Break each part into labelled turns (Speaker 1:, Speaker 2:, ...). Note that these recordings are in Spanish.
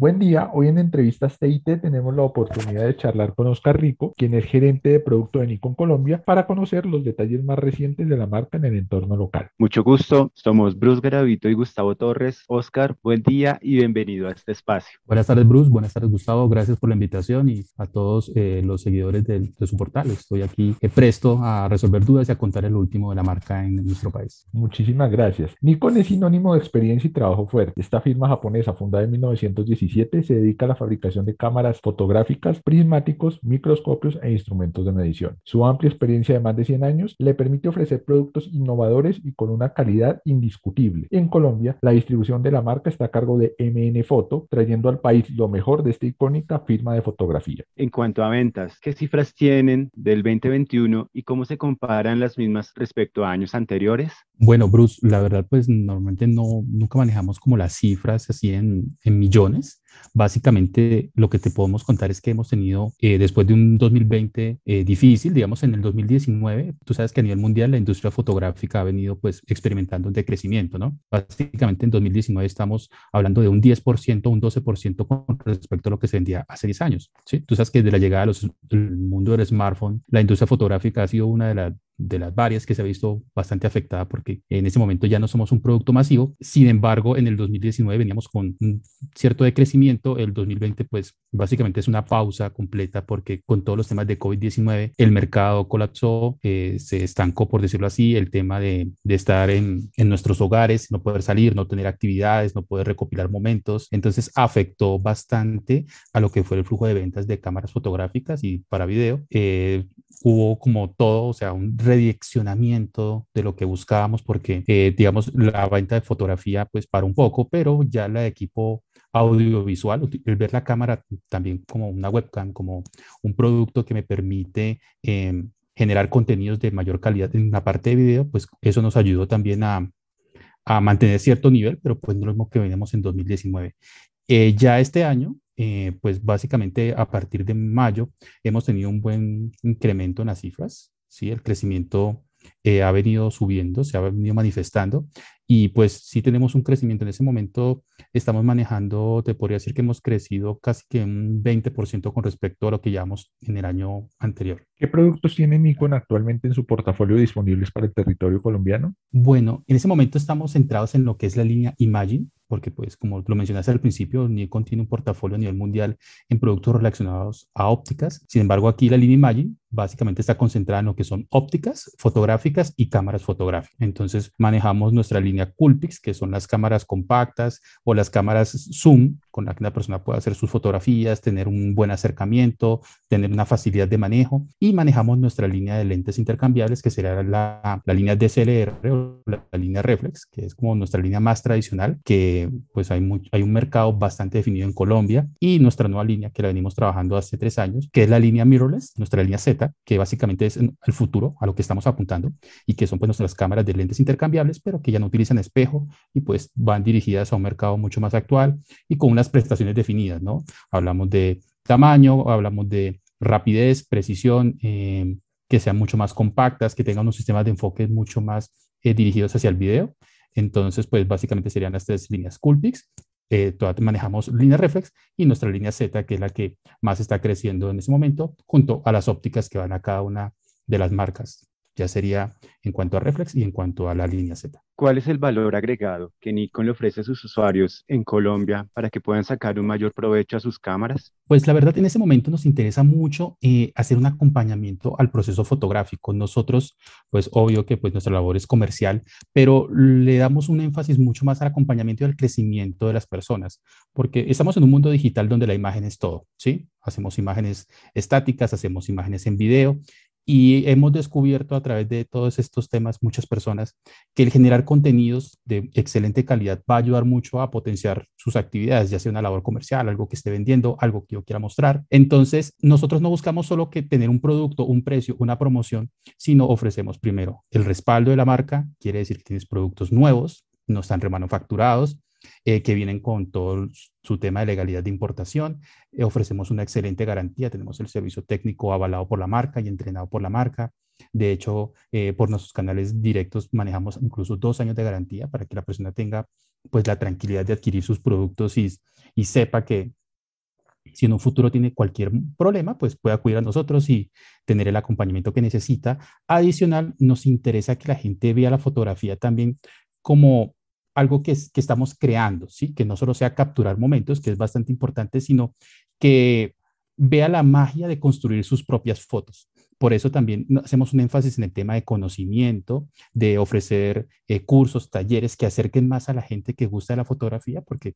Speaker 1: Buen día, hoy en Entrevistas TIT tenemos la oportunidad de charlar con Oscar Rico, quien es gerente de producto de Nikon Colombia, para conocer los detalles más recientes de la marca en el entorno local.
Speaker 2: Mucho gusto, somos Bruce Garavito y Gustavo Torres. Oscar, buen día y bienvenido a este espacio.
Speaker 3: Buenas tardes Bruce, buenas tardes Gustavo, gracias por la invitación y a todos eh, los seguidores de, de, su portal. Estoy aquí eh, presto a resolver dudas y a contar el último de la marca en nuestro país.
Speaker 1: Muchísimas gracias. Nikon es sinónimo de experiencia y trabajo fuerte. Esta firma japonesa, fundada en 1917, se dedica a la fabricación de cámaras fotográficas, prismáticos, microscopios e instrumentos de medición. Su amplia experiencia de más de 100 años le permite ofrecer productos innovadores y con una calidad indiscutible. En Colombia, la distribución de la marca está a cargo de MN Foto, trayendo al país lo mejor de esta icónica firma de fotografía.
Speaker 2: En cuanto a ventas, ¿qué cifras tienen del 2021 y cómo se comparan las mismas respecto a años anteriores?
Speaker 3: Bueno, Bruce, la verdad, pues normalmente no, nunca manejamos como las cifras así en, en millones. Básicamente, lo que te podemos contar es que hemos tenido, eh, después de un 2020 eh, difícil, digamos en el 2019, tú sabes que a nivel mundial la industria fotográfica ha venido pues experimentando un decrecimiento, ¿no? Básicamente en 2019 estamos hablando de un 10%, un 12% con respecto a lo que se vendía hace 10 años, ¿sí? Tú sabes que desde la llegada del mundo del smartphone, la industria fotográfica ha sido una de las de las varias que se ha visto bastante afectada porque en ese momento ya no somos un producto masivo. Sin embargo, en el 2019 veníamos con un cierto decrecimiento. El 2020, pues básicamente es una pausa completa porque con todos los temas de COVID-19 el mercado colapsó, eh, se estancó, por decirlo así, el tema de, de estar en, en, nuestros hogares, no poder salir, no tener actividades, no poder recopilar momentos. Entonces afectó bastante a lo que fue el flujo de ventas de cámaras fotográficas y para video. Eh, hubo como todo, o sea, un redireccionamiento de lo que buscábamos porque, eh, digamos, la venta de fotografía pues para un poco, pero ya la de equipo audiovisual, el ver la cámara también como una webcam, como un producto que me permite eh, generar contenidos de mayor calidad en la parte de video, pues eso nos ayudó también a, a mantener cierto nivel, pero pues no lo mismo que veníamos en 2019. Eh, ya este año, eh, pues básicamente a partir de mayo hemos tenido un buen incremento en las cifras, ¿sí? El crecimiento eh, ha venido subiendo, se ha venido manifestando y pues sí tenemos un crecimiento. En ese momento estamos manejando, te podría decir que hemos crecido casi que un 20% con respecto a lo que llevamos en el año anterior.
Speaker 1: ¿Qué productos tiene Nikon actualmente en su portafolio disponibles para el territorio colombiano?
Speaker 3: Bueno, en ese momento estamos centrados en lo que es la línea Imagine, porque pues como lo mencionaste al principio, Nikon tiene un portafolio a nivel mundial en productos relacionados a ópticas. Sin embargo, aquí la línea Imagine básicamente está concentrada en lo que son ópticas fotográficas y cámaras fotográficas. Entonces manejamos nuestra línea Coolpix, que son las cámaras compactas o las cámaras zoom, con la que una persona puede hacer sus fotografías, tener un buen acercamiento, tener una facilidad de manejo. Y manejamos nuestra línea de lentes intercambiables, que será la, la línea DSLR o la, la, línea Reflex, que es como nuestra línea más tradicional, que pues hay, muy, hay un mercado bastante definido en Colombia. Y nuestra nueva línea, que la venimos trabajando hace tres años, que es la línea mirrorless, nuestra línea Z, que básicamente es el futuro, a lo que estamos apuntando, y que son pues nuestras cámaras de lentes intercambiables, pero que ya no utilizan espejo y pues van dirigidas a un mercado mucho más actual y con unas prestaciones definidas, ¿no? Hablamos de tamaño, hablamos de rapidez, precisión, eh, que sean mucho más compactas, que tengan unos sistemas de enfoque mucho más eh, dirigidos hacia el video. Entonces, pues básicamente serían las tres líneas Coolpix. Eh, manejamos línea reflex y nuestra línea Z, que es la que más está creciendo en ese momento, junto a las ópticas que van a cada una de las marcas. Ya sería en cuanto a reflex y en cuanto a la línea Z.
Speaker 2: ¿Cuál es el valor agregado que Nikon le ofrece a sus usuarios en Colombia para que puedan sacar un mayor provecho a sus cámaras?
Speaker 3: Pues la verdad, en ese momento nos interesa mucho eh, hacer un acompañamiento al proceso fotográfico. Nosotros, pues obvio que pues nuestra labor es comercial, pero le damos un énfasis mucho más al acompañamiento y al crecimiento de las personas, porque estamos en un mundo digital donde la imagen es todo, ¿sí? Hacemos imágenes estáticas, hacemos imágenes en video y hemos descubierto a través de todos estos temas, muchas personas, que el generar contenidos de excelente calidad va a ayudar mucho a potenciar sus actividades, ya sea una labor comercial, algo que esté vendiendo, algo que yo quiera mostrar. Entonces, nosotros no buscamos solo que tener un producto, un precio, una promoción, sino ofrecemos primero el respaldo de la marca, quiere decir que tienes productos nuevos, no están remanufacturados, eh, que vienen con todo su tema de legalidad de importación. Eh, ofrecemos una excelente garantía, tenemos el servicio técnico avalado por la marca y entrenado por la marca. De hecho, eh, por nuestros canales directos manejamos incluso dos años de garantía para que la persona tenga pues la tranquilidad de adquirir sus productos y, y sepa que si en un futuro tiene cualquier problema, pues puede acudir a nosotros y tener el acompañamiento que necesita. Adicional, nos interesa que la gente vea la fotografía también como algo que, que estamos creando, ¿sí? que no solo sea capturar momentos, que es bastante importante, sino que vea la magia de construir sus propias fotos. Por eso también hacemos un énfasis en el tema de conocimiento, de ofrecer eh, cursos, talleres que acerquen más a la gente que gusta de la fotografía, porque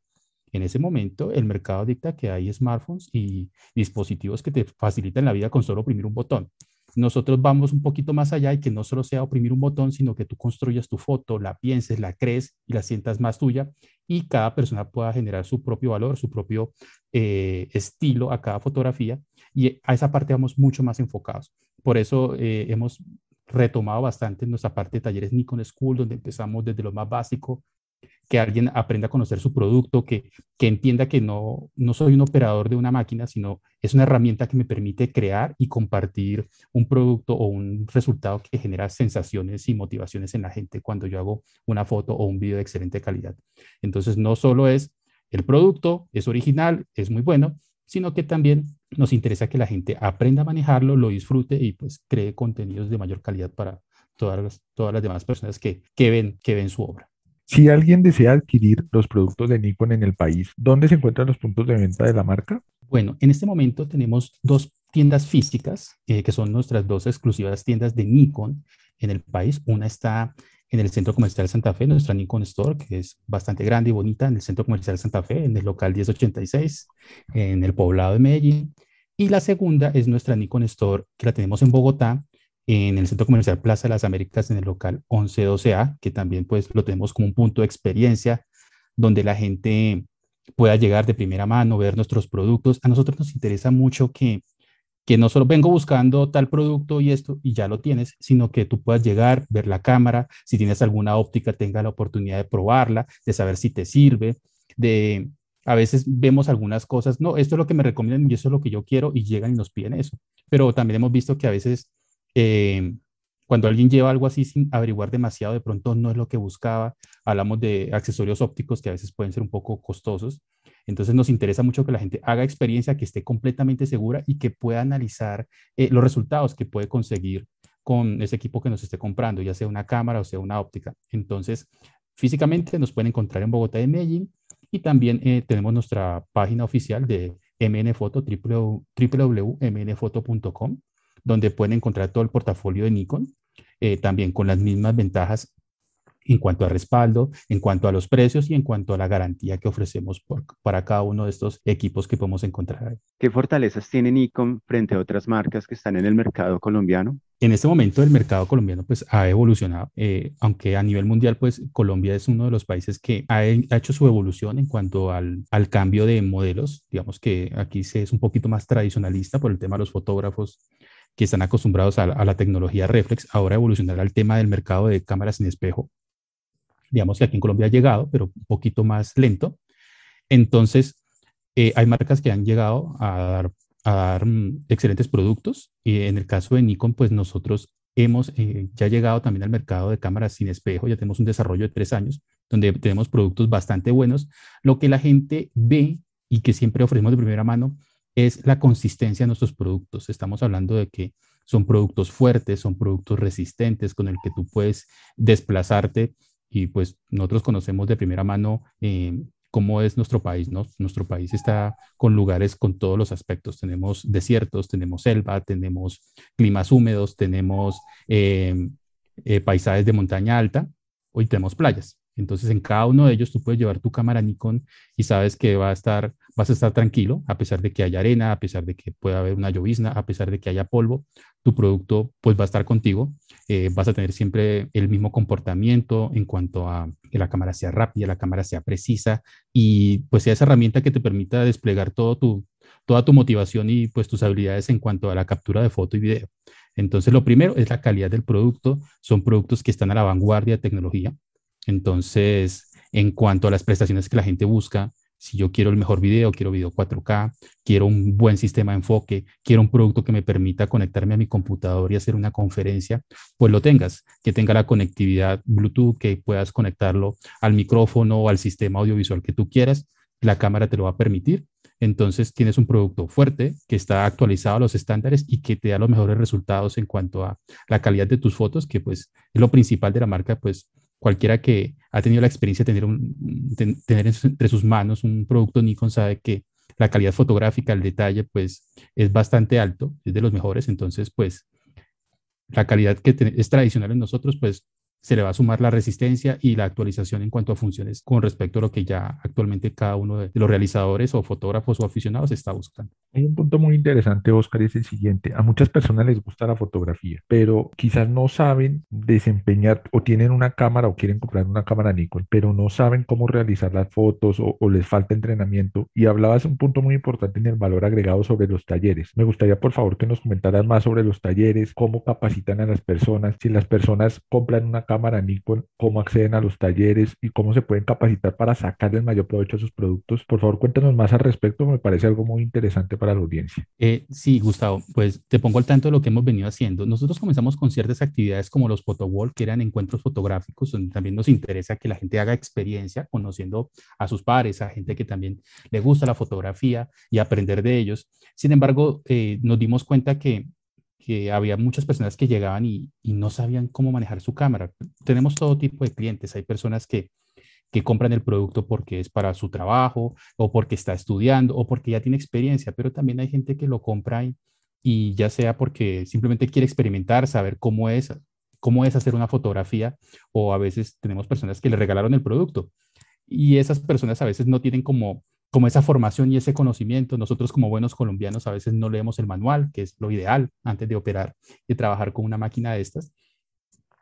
Speaker 3: en ese momento el mercado dicta que hay smartphones y dispositivos que te facilitan la vida con solo oprimir un botón. Nosotros vamos un poquito más allá y que no solo sea oprimir un botón, sino que tú construyas tu foto, la pienses, la crees y la sientas más tuya y cada persona pueda generar su propio valor, su propio eh, estilo a cada fotografía y a esa parte vamos mucho más enfocados. Por eso eh, hemos retomado bastante nuestra parte de talleres Nikon School, donde empezamos desde lo más básico, que alguien aprenda a conocer su producto, que, que entienda que no, no soy un operador de una máquina, sino es una herramienta que me permite crear y compartir un producto o un resultado que genera sensaciones y motivaciones en la gente cuando yo hago una foto o un video de excelente calidad. Entonces, no solo es el producto, es original, es muy bueno, sino que también nos interesa que la gente aprenda a manejarlo, lo disfrute y pues cree contenidos de mayor calidad para todas las, todas las demás personas que, que, ven, que ven su obra.
Speaker 1: Si alguien desea adquirir los productos de Nikon en el país, ¿dónde se encuentran los puntos de venta de la marca?
Speaker 3: Bueno, en este momento tenemos dos tiendas físicas, eh, que son nuestras dos exclusivas tiendas de Nikon en el país. Una está en el Centro Comercial Santa Fe, nuestra Nikon Store, que es bastante grande y bonita, en el Centro Comercial Santa Fe, en el local 1086, en el poblado de Medellín. Y la segunda es nuestra Nikon Store, que la tenemos en Bogotá, en el Centro Comercial Plaza de las Américas, en el local 1112A, que también pues lo tenemos como un punto de experiencia donde la gente pueda llegar de primera mano, ver nuestros productos. A nosotros nos interesa mucho que, que no solo vengo buscando tal producto y esto y ya lo tienes, sino que tú puedas llegar, ver la cámara, si tienes alguna óptica, tenga la oportunidad de probarla, de saber si te sirve, de a veces vemos algunas cosas, no, esto es lo que me recomiendan y eso es lo que yo quiero y llegan y nos piden eso. Pero también hemos visto que a veces eh, cuando alguien lleva algo así sin averiguar demasiado, de pronto no es lo que buscaba. Hablamos de accesorios ópticos que a veces pueden ser un poco costosos. Entonces nos interesa mucho que la gente haga experiencia, que esté completamente segura y que pueda analizar eh, los resultados que puede conseguir con ese equipo que nos esté comprando, ya sea una cámara o sea una óptica. Entonces, físicamente nos pueden encontrar en Bogotá y Medellín y también eh, tenemos nuestra página oficial de MNFoto, www.mnfoto.com donde pueden encontrar todo el portafolio de Nikon, eh, también con las mismas ventajas en cuanto a respaldo, en cuanto a los precios y en cuanto a la garantía que ofrecemos para cada uno de estos equipos que podemos encontrar.
Speaker 2: ¿Qué fortalezas tiene Nikon frente a otras marcas que están en el mercado colombiano?
Speaker 3: En este momento el mercado colombiano pues ha evolucionado, eh, aunque a nivel mundial pues Colombia es uno de los países que ha, hecho su evolución en cuanto al, al, cambio de modelos, digamos que aquí se es un poquito más tradicionalista por el tema de los fotógrafos que están acostumbrados a, la tecnología reflex, ahora evolucionar al tema del mercado de cámaras en espejo. Digamos que aquí en Colombia ha llegado, pero un poquito más lento. Entonces, eh, hay marcas que han llegado a dar, a dar mm, excelentes productos. Y en el caso de Nikon, pues nosotros hemos eh, ya llegado también al mercado de cámaras sin espejo, ya tenemos un desarrollo de tres años, donde tenemos productos bastante buenos. Lo que la gente ve y que siempre ofrecemos de primera mano es la consistencia de nuestros productos. Estamos hablando de que son productos fuertes, son productos resistentes con el que tú puedes desplazarte y pues nosotros conocemos de primera mano eh, cómo es nuestro país, ¿no? Nuestro país está con lugares con todos los aspectos. Tenemos desiertos, tenemos selva, tenemos climas húmedos, tenemos eh, eh, paisajes de montaña alta, hoy tenemos playas. Entonces, en cada uno de ellos tú puedes llevar tu cámara Nikon y sabes que va a estar, vas a estar tranquilo, a pesar de que haya arena, a pesar de que pueda haber una llovizna, a pesar de que haya polvo, tu producto pues va a estar contigo. Eh, vas a tener siempre el mismo comportamiento en cuanto a que la cámara sea rápida, la cámara sea precisa y pues sea esa herramienta que te permita desplegar todo tu, toda tu motivación y pues tus habilidades en cuanto a la captura de foto y video. Entonces, lo primero es la calidad del producto. Son productos que están a la vanguardia de tecnología. Entonces, en cuanto a las prestaciones que la gente busca, Si yo quiero el mejor video, quiero video 4K, quiero un buen sistema de enfoque, quiero un producto que me permita conectarme a mi computador y hacer una conferencia, pues lo tengas, que tenga la conectividad Bluetooth, que puedas conectarlo al micrófono o al sistema audiovisual que tú quieras, la cámara te lo va a permitir. Entonces tienes un producto fuerte que está actualizado a los estándares y que te da los mejores resultados en cuanto a la calidad de tus fotos, que pues es lo principal de la marca, pues cualquiera que ha tenido la experiencia de tener, un, tener entre sus manos un producto Nikon sabe que la calidad fotográfica, el detalle, pues es bastante alto, es de los mejores, entonces pues la calidad que es tradicional en nosotros, pues se le va a sumar la resistencia y la actualización en cuanto a funciones con respecto a lo que ya actualmente cada uno de los realizadores o fotógrafos o aficionados está buscando.
Speaker 1: Hay un punto muy interesante, Oscar, y es el siguiente. A muchas personas les gusta la fotografía, pero quizás no saben desempeñar o tienen una cámara o quieren comprar una cámara Nikon, pero no saben cómo realizar las fotos o, o les falta entrenamiento. Y hablabas un punto muy importante en el valor agregado sobre los talleres. Me gustaría, por favor, que nos comentaras más sobre los talleres, cómo capacitan a las personas, si las personas compran una cámara cámara Nikon, cómo acceden a los talleres y cómo se pueden capacitar para sacar el mayor provecho a sus productos. Por favor, cuéntanos más al respecto, me parece algo muy interesante para la audiencia.
Speaker 3: Eh, sí, Gustavo, pues te pongo al tanto de lo que hemos venido haciendo. Nosotros comenzamos con ciertas actividades como los photowall, que eran encuentros fotográficos, donde también nos interesa que la gente haga experiencia conociendo a sus pares, a gente que también le gusta la fotografía y aprender de ellos. Sin embargo, eh, nos dimos cuenta que que había muchas personas que llegaban y, no sabían cómo manejar su cámara. Tenemos todo tipo de clientes. Hay personas que, que compran el producto porque es para su trabajo o porque está estudiando o porque ya tiene experiencia, pero también hay gente que lo compra y, y ya sea porque simplemente quiere experimentar, saber cómo es, cómo es hacer una fotografía o a veces tenemos personas que le regalaron el producto y esas personas a veces no tienen como como esa formación y ese conocimiento. Nosotros como buenos colombianos a veces no leemos el manual, que es lo ideal antes de operar y trabajar con una máquina de estas.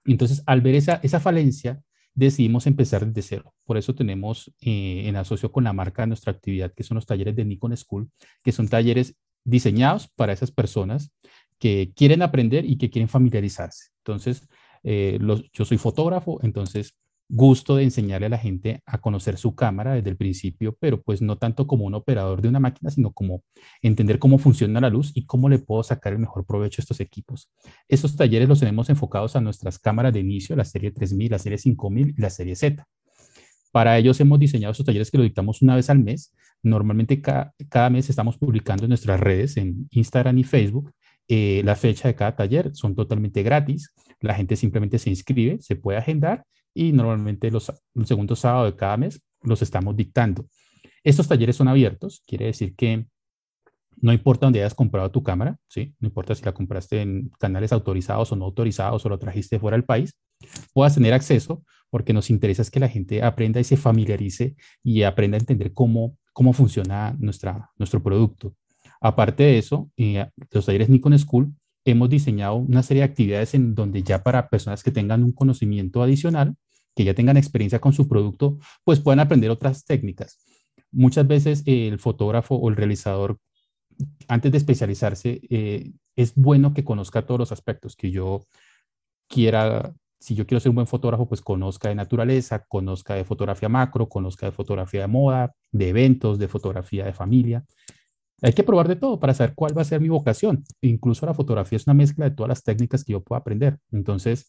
Speaker 3: Entonces, al ver esa, esa falencia, decidimos empezar desde cero. Por eso tenemos eh, en asocio con la marca nuestra actividad, que son los talleres de Nikon School, que son talleres diseñados para esas personas que quieren aprender y que quieren familiarizarse. Entonces, eh, yo soy fotógrafo, entonces gusto de enseñarle a la gente a conocer su cámara desde el principio, pero pues no tanto como un operador de una máquina, sino como entender cómo funciona la luz y cómo le puedo sacar el mejor provecho a estos equipos. Estos talleres los tenemos enfocados a nuestras cámaras de inicio, la serie 3000, la serie 5000 y la serie Z. Para ellos hemos diseñado estos talleres que lo dictamos una vez al mes. Normalmente cada, mes estamos publicando en nuestras redes, en Instagram y Facebook, eh, la fecha de cada taller. Son totalmente gratis. La gente simplemente se inscribe, se puede agendar y normalmente los, el segundo sábado de cada mes los estamos dictando. Estos talleres son abiertos, quiere decir que no importa dónde hayas comprado tu cámara, ¿sí? no importa si la compraste en canales autorizados o no autorizados o lo trajiste fuera del país, puedas tener acceso porque nos interesa es que la gente aprenda y se familiarice y aprenda a entender cómo, cómo funciona nuestra, nuestro producto. Aparte de eso, eh, los talleres Nikon School hemos diseñado una serie de actividades en donde ya para personas que tengan un conocimiento adicional, que ya tengan experiencia con su producto, pues puedan aprender otras técnicas. Muchas veces el fotógrafo o el realizador, antes de especializarse, eh, es bueno que conozca todos los aspectos que yo quiera. Si yo quiero ser un buen fotógrafo, pues conozca de naturaleza, conozca de fotografía macro, conozca de fotografía de moda, de eventos, de fotografía de familia. Hay que probar de todo para saber cuál va a ser mi vocación. Incluso la fotografía es una mezcla de todas las técnicas que yo puedo aprender. Entonces,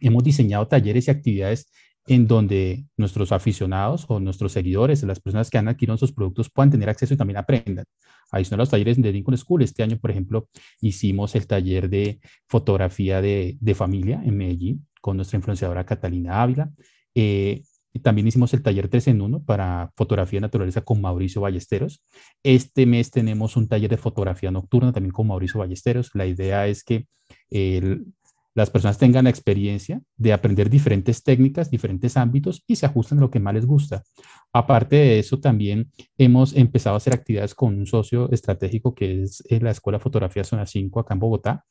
Speaker 3: hemos diseñado talleres y actividades en donde nuestros aficionados o nuestros seguidores, las personas que han adquirido sus productos, puedan tener acceso y también aprendan. Adicional a los talleres de Lincoln School, este año, por ejemplo, hicimos el taller de fotografía de, de familia en Medellín con nuestra influenciadora Catalina Ávila. Eh, y también hicimos el taller 3 en 1 para fotografía de naturaleza con Mauricio Ballesteros. Este mes tenemos un taller de fotografía nocturna también con Mauricio Ballesteros. La idea es que las personas tengan la experiencia de aprender diferentes técnicas, diferentes ámbitos y se ajusten a lo que más les gusta. Aparte de eso, también hemos empezado a hacer actividades con un socio estratégico que es la Escuela Fotografía Zona 5 acá en Bogotá,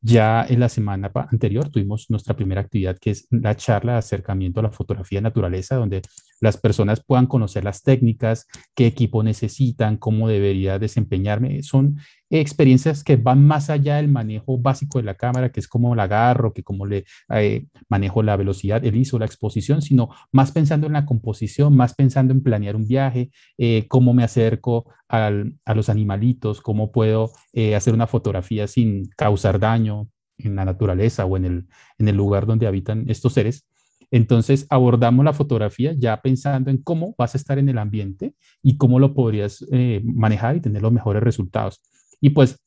Speaker 3: Ya en la semana anterior tuvimos nuestra primera actividad, que es la charla de acercamiento a la fotografía de naturaleza, donde las personas puedan conocer las técnicas, qué equipo necesitan, cómo debería desempeñarme. Son experiencias que van más allá del manejo básico de la cámara, que es cómo la agarro, que cómo le eh, manejo la velocidad, el ISO, la exposición, sino más pensando en la composición, más pensando en planear un viaje, eh, cómo me acerco a los animalitos, cómo puedo eh, hacer una fotografía sin causar daño en la naturaleza o en el, en el lugar donde habitan estos seres. Entonces abordamos la fotografía ya pensando en cómo vas a estar en el ambiente y cómo lo podrías eh, manejar y tener los mejores resultados. Y pues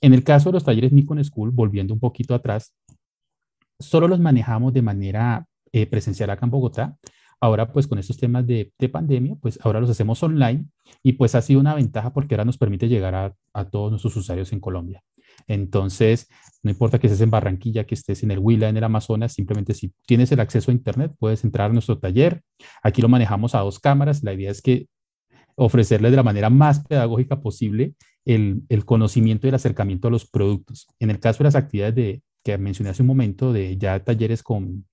Speaker 3: en el caso de los talleres Nikon School, volviendo un poquito atrás, solo los manejamos de manera eh, presencial acá en Bogotá, Ahora, pues con estos temas de, pandemia, pues ahora los hacemos online y pues ha sido una ventaja porque ahora nos permite llegar a, todos nuestros usuarios en Colombia. Entonces, no importa que estés en Barranquilla, que estés en el Huila, en el Amazonas, simplemente si tienes el acceso a Internet, puedes entrar a nuestro taller. Aquí lo manejamos a dos cámaras. La idea es que ofrecerles de la manera más pedagógica posible el, conocimiento y el acercamiento a los productos. En el caso de las actividades de, que mencioné hace un momento, de ya talleres con,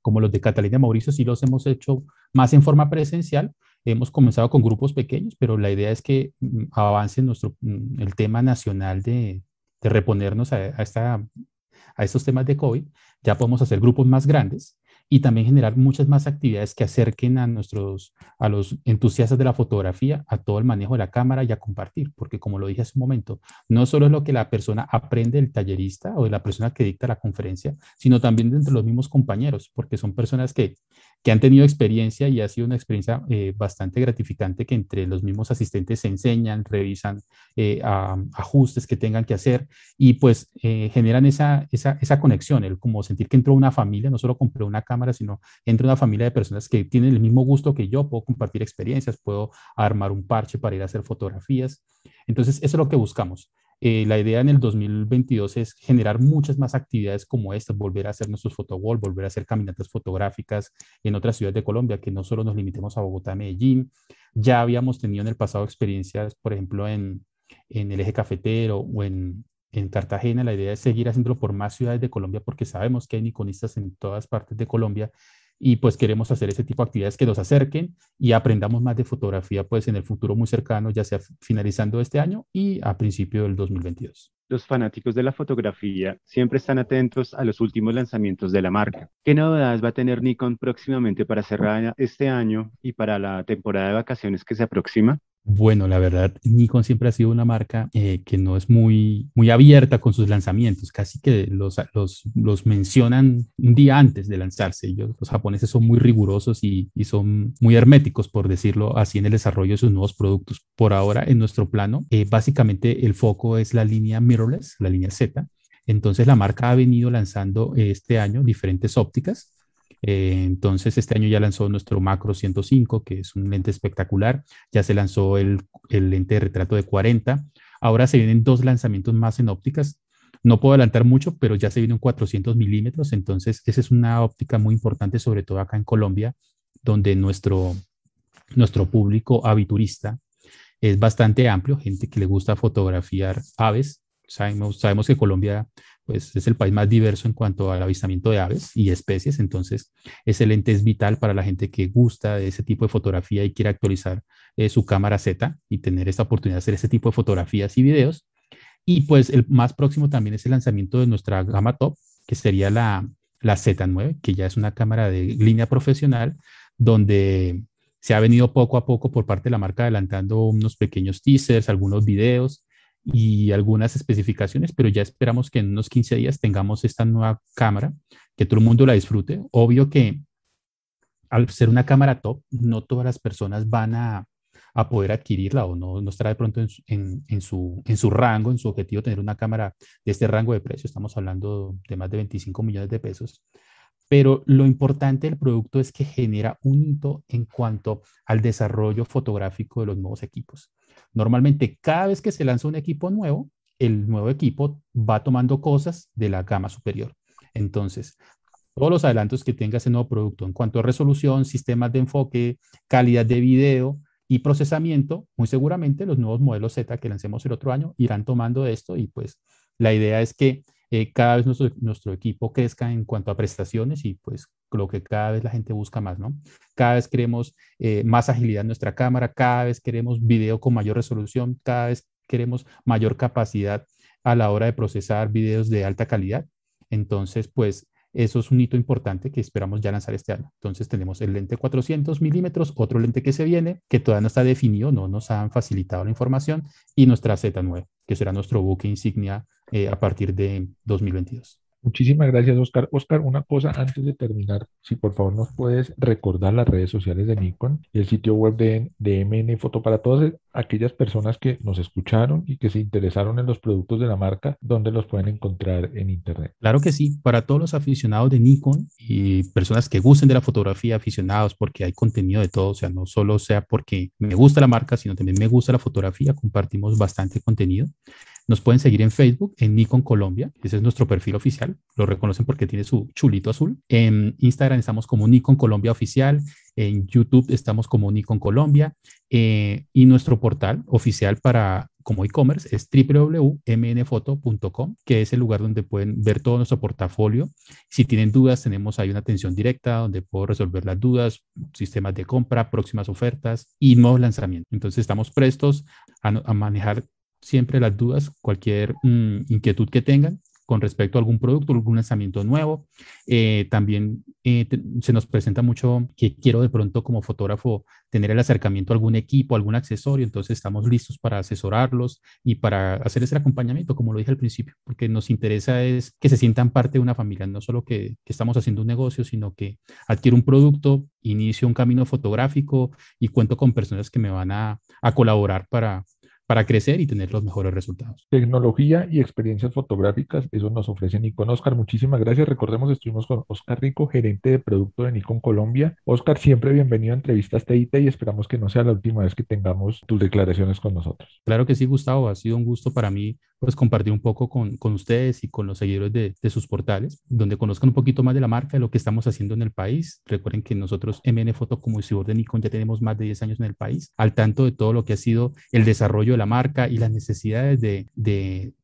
Speaker 3: como los de Catalina Mauricio, sí los hemos hecho más en forma presencial. Hemos comenzado con grupos pequeños, pero la idea es que mm, avance nuestro, mm, el tema nacional de, reponernos a, a estos temas de COVID. Ya podemos hacer grupos más grandes y también generar muchas más actividades que acerquen a nuestros, a los entusiastas de la fotografía, a todo el manejo de la cámara y a compartir, porque como lo dije hace un momento, no solo es lo que la persona aprende del tallerista o de la persona que dicta la conferencia, sino también entre los mismos compañeros, porque son personas que que han tenido experiencia y ha sido una experiencia eh, bastante gratificante que entre los mismos asistentes se enseñan, revisan eh, ajustes que tengan que hacer y pues eh, generan esa, esa, esa, conexión, el como sentir que entró una familia, no solo compré una cámara, sino entra una familia de personas que tienen el mismo gusto que yo, puedo compartir experiencias, puedo armar un parche para ir a hacer fotografías. Entonces, eso es lo que buscamos. Eh, la idea en el 2022 es generar muchas más actividades como estas, volver a hacer nuestros fotowall, volver a hacer caminatas fotográficas en otras ciudades de Colombia, que no solo nos limitemos a Bogotá, Medellín. Ya habíamos tenido en el pasado experiencias, por ejemplo, en, en el eje cafetero o en, en Cartagena. La idea es seguir haciéndolo por más ciudades de Colombia porque sabemos que hay niconistas en todas partes de Colombia y pues queremos hacer ese tipo de actividades que nos acerquen y aprendamos más de fotografía pues en el futuro muy cercano, ya sea finalizando este año y a principio del 2022.
Speaker 2: Los fanáticos de la fotografía siempre están atentos a los últimos lanzamientos de la marca. ¿Qué novedades va a tener Nikon próximamente para cerrar este año y para la temporada de vacaciones que se aproxima?
Speaker 3: Bueno, la verdad, Nikon siempre ha sido una marca eh, que no es muy, muy abierta con sus lanzamientos, casi que los, los, los mencionan un día antes de lanzarse. Ellos, los japoneses son muy rigurosos y, son muy herméticos, por decirlo así, en el desarrollo de sus nuevos productos. Por ahora, en nuestro plano, eh, básicamente el foco es la línea mirrorless, la línea Z. Entonces, la marca ha venido lanzando este año diferentes ópticas eh, entonces, este año ya lanzó nuestro Macro 105, que es un lente espectacular. Ya se lanzó el, lente de retrato de 40. Ahora se vienen dos lanzamientos más en ópticas. No puedo adelantar mucho, pero ya se viene un 400 milímetros. Entonces, esa es una óptica muy importante, sobre todo acá en Colombia, donde nuestro, nuestro público aviturista es bastante amplio, gente que le gusta fotografiar aves. Sabemos, sabemos que Colombia pues es el país más diverso en cuanto al avistamiento de aves y especies, entonces ese lente es vital para la gente que gusta de ese tipo de fotografía y quiere actualizar eh, su cámara Z y tener esta oportunidad de hacer ese tipo de fotografías y videos. Y pues el más próximo también es el lanzamiento de nuestra gama top, que sería la, la Z9, que ya es una cámara de línea profesional, donde se ha venido poco a poco por parte de la marca adelantando unos pequeños teasers, algunos videos, y algunas especificaciones, pero ya esperamos que en unos 15 días tengamos esta nueva cámara, que todo el mundo la disfrute. Obvio que al ser una cámara top, no todas las personas van a, a poder adquirirla o no, no estará de pronto en, en, su, en su rango, en su objetivo tener una cámara de este rango de precio. Estamos hablando de más de 25 millones de pesos. Pero lo importante del producto es que genera un hito en cuanto al desarrollo fotográfico de los nuevos equipos. Normalmente, cada vez que se lanza un equipo nuevo, el nuevo equipo va tomando cosas de la gama superior. Entonces, todos los adelantos que tenga ese nuevo producto en cuanto a resolución, sistemas de enfoque, calidad de video y procesamiento, muy seguramente los nuevos modelos Z que lancemos el otro año irán tomando esto y pues La idea es que eh, cada vez nuestro, nuestro equipo crezca en cuanto a prestaciones y pues lo que cada vez la gente busca más, ¿no? Cada vez queremos eh, más agilidad en nuestra cámara, cada vez queremos video con mayor resolución, cada vez queremos mayor capacidad a la hora de procesar videos de alta calidad. Entonces, pues eso es un hito importante que esperamos ya lanzar este año. Entonces tenemos el lente 400 milímetros, otro lente que se viene, que todavía no está definido, no nos han facilitado la información, y nuestra Z9, que será nuestro buque insignia eh, a partir de 2022.
Speaker 1: Muchísimas gracias, Oscar. Oscar, una cosa antes de terminar, si por favor nos puedes recordar las redes sociales de Nikon y el sitio web de, de MN Foto para todas aquellas personas que nos escucharon y que se interesaron en los productos de la marca, ¿dónde los pueden encontrar en Internet?
Speaker 3: Claro que sí, para todos los aficionados de Nikon y personas que gusten de la fotografía, aficionados, porque hay contenido de todo, o sea, no solo sea porque me gusta la marca, sino también me gusta la fotografía, compartimos bastante contenido. Nos pueden seguir en Facebook, en Nikon Colombia, ese es nuestro perfil oficial, lo reconocen porque tiene su chulito azul. En Instagram estamos como Nikon Colombia Oficial, en YouTube estamos como Nikon Colombia eh, y nuestro portal oficial para como e-commerce es www.mnfoto.com, que es el lugar donde pueden ver todo nuestro portafolio. Si tienen dudas, tenemos ahí una atención directa donde puedo resolver las dudas, sistemas de compra, próximas ofertas y nuevos lanzamientos. Entonces estamos prestos a, a manejar siempre las dudas, cualquier mm, inquietud que tengan con respecto a algún producto, algún lanzamiento nuevo. Eh, también eh, se nos presenta mucho que quiero de pronto como fotógrafo tener el acercamiento a algún equipo, algún accesorio, entonces estamos listos para asesorarlos y para hacer ese acompañamiento, como lo dije al principio, porque nos interesa es que se sientan parte de una familia, no solo que, estamos haciendo un negocio, sino que adquiero un producto, inicio un camino fotográfico y cuento con personas que me van a, a colaborar para, para crecer y tener los mejores resultados.
Speaker 1: Tecnología y experiencias fotográficas, eso nos ofrece Nikon. Oscar, muchísimas gracias. Recordemos, estuvimos con Oscar Rico, gerente de producto de Nikon Colombia. Oscar, siempre bienvenido a Entrevistas TIT y esperamos que no sea la última vez que tengamos tus declaraciones con nosotros.
Speaker 3: Claro que sí, Gustavo. Ha sido un gusto para mí pues compartir un poco con, con ustedes y con los seguidores de, de, sus portales, donde conozcan un poquito más de la marca, de lo que estamos haciendo en el país. Recuerden que nosotros, MN Foto como distribuidor de Nikon, ya tenemos más de 10 años en el país, al tanto de todo lo que ha sido el desarrollo de la marca y las necesidades de, de,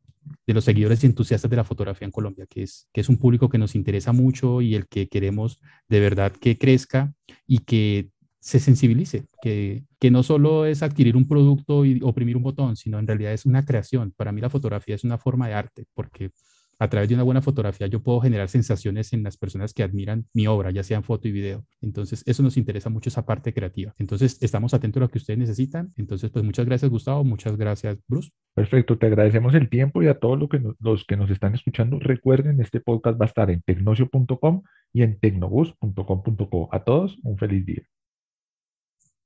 Speaker 3: de los seguidores y entusiastas de la fotografía en Colombia, que es, que es un público que nos interesa mucho y el que queremos de verdad que crezca y que se sensibilice, que, que no solo es adquirir un producto y oprimir un botón, sino en realidad es una creación. Para mí la fotografía es una forma de arte, porque a través de una buena fotografía yo puedo generar sensaciones en las personas que admiran mi obra, ya sea en foto y video. Entonces, eso nos interesa mucho esa parte creativa. Entonces, estamos atentos a lo que ustedes necesitan. Entonces, pues muchas gracias, Gustavo. Muchas gracias, Bruce.
Speaker 1: Perfecto, te agradecemos el tiempo y a todos los que nos, los que nos están escuchando, recuerden, este podcast va a estar en tecnocio.com y en tecnobus.com.co. A todos, un feliz día.